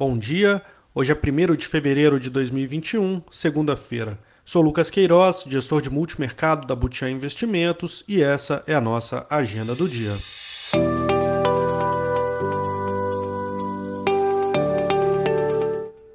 Bom dia, hoje é 1 de fevereiro de 2021, segunda-feira. Sou Lucas Queiroz, gestor de multimercado da Butiá Investimentos e essa é a nossa agenda do dia.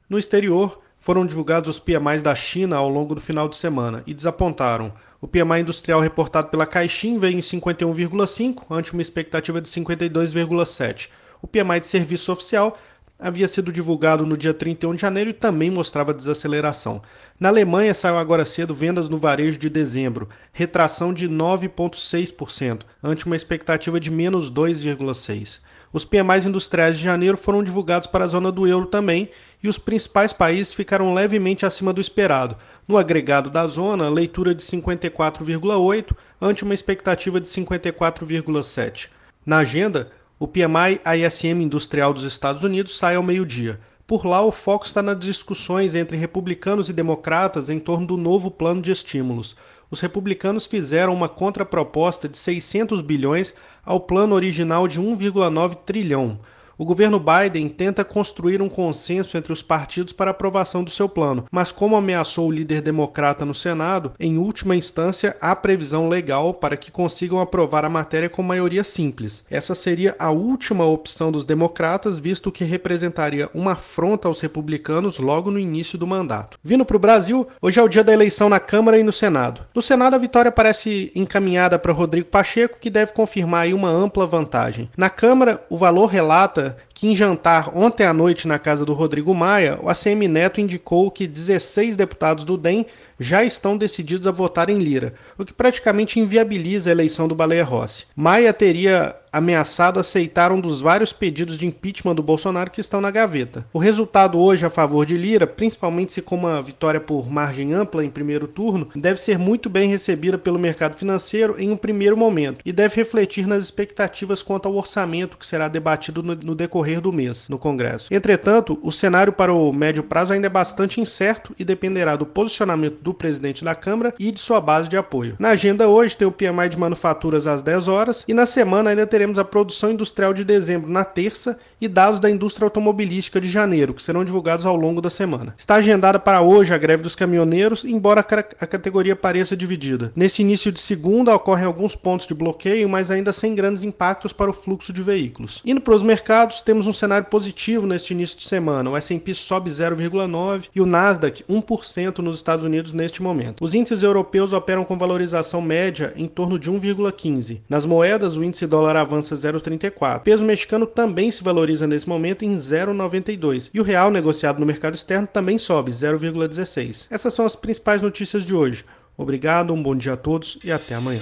No exterior, foram divulgados os PMIs da China ao longo do final de semana e desapontaram. O PMI industrial reportado pela Caixin veio em 51,5, ante uma expectativa de 52,7. O PMI de serviço oficial havia sido divulgado no dia 31 de janeiro e também mostrava desaceleração. Na Alemanha saiu agora cedo vendas no varejo de dezembro, retração de 9,6%, ante uma expectativa de menos 2,6%. Os PMIs industriais de janeiro foram divulgados para a zona do euro também, e os principais países ficaram levemente acima do esperado. No agregado da zona, leitura de 54,8 ante uma expectativa de 54,7. Na agenda, o PMI ISM industrial dos Estados Unidos sai ao meio-dia. Por lá, o foco está nas discussões entre republicanos e democratas em torno do novo plano de estímulos. Os republicanos fizeram uma contraproposta de 600 bilhões ao plano original de 1,9 trilhão o governo Biden tenta construir um consenso entre os partidos para aprovação do seu plano, mas como ameaçou o líder democrata no Senado, em última instância há previsão legal para que consigam aprovar a matéria com maioria simples. Essa seria a última opção dos democratas, visto que representaria uma afronta aos republicanos logo no início do mandato. Vindo para o Brasil, hoje é o dia da eleição na Câmara e no Senado. No Senado, a vitória parece encaminhada para Rodrigo Pacheco, que deve confirmar uma ampla vantagem. Na Câmara, o valor relata que em jantar ontem à noite na casa do Rodrigo Maia, o ACM Neto indicou que 16 deputados do DEM já estão decididos a votar em Lira, o que praticamente inviabiliza a eleição do Baleia Rossi. Maia teria ameaçado aceitar um dos vários pedidos de impeachment do Bolsonaro que estão na gaveta. O resultado hoje a favor de Lira, principalmente se com uma vitória por margem ampla em primeiro turno, deve ser muito bem recebida pelo mercado financeiro em um primeiro momento e deve refletir nas expectativas quanto ao orçamento que será debatido no, decorrer do mês no Congresso. Entretanto, o cenário para o médio prazo ainda é bastante incerto e dependerá do posicionamento do presidente da Câmara e de sua base de apoio. Na agenda hoje tem o PMI de manufaturas às 10 horas e na semana ainda teremos teremos a produção industrial de dezembro na terça e dados da indústria automobilística de janeiro, que serão divulgados ao longo da semana. Está agendada para hoje a greve dos caminhoneiros, embora a categoria pareça dividida. Nesse início de segunda ocorrem alguns pontos de bloqueio, mas ainda sem grandes impactos para o fluxo de veículos. Indo para os mercados, temos um cenário positivo neste início de semana. O S&P sobe 0,9 e o Nasdaq 1% nos Estados Unidos neste momento. Os índices europeus operam com valorização média em torno de 1,15. Nas moedas, o índice dólar avança avança 0,34. O peso mexicano também se valoriza nesse momento em 0,92 e o real negociado no mercado externo também sobe 0,16. Essas são as principais notícias de hoje. Obrigado, um bom dia a todos e até amanhã.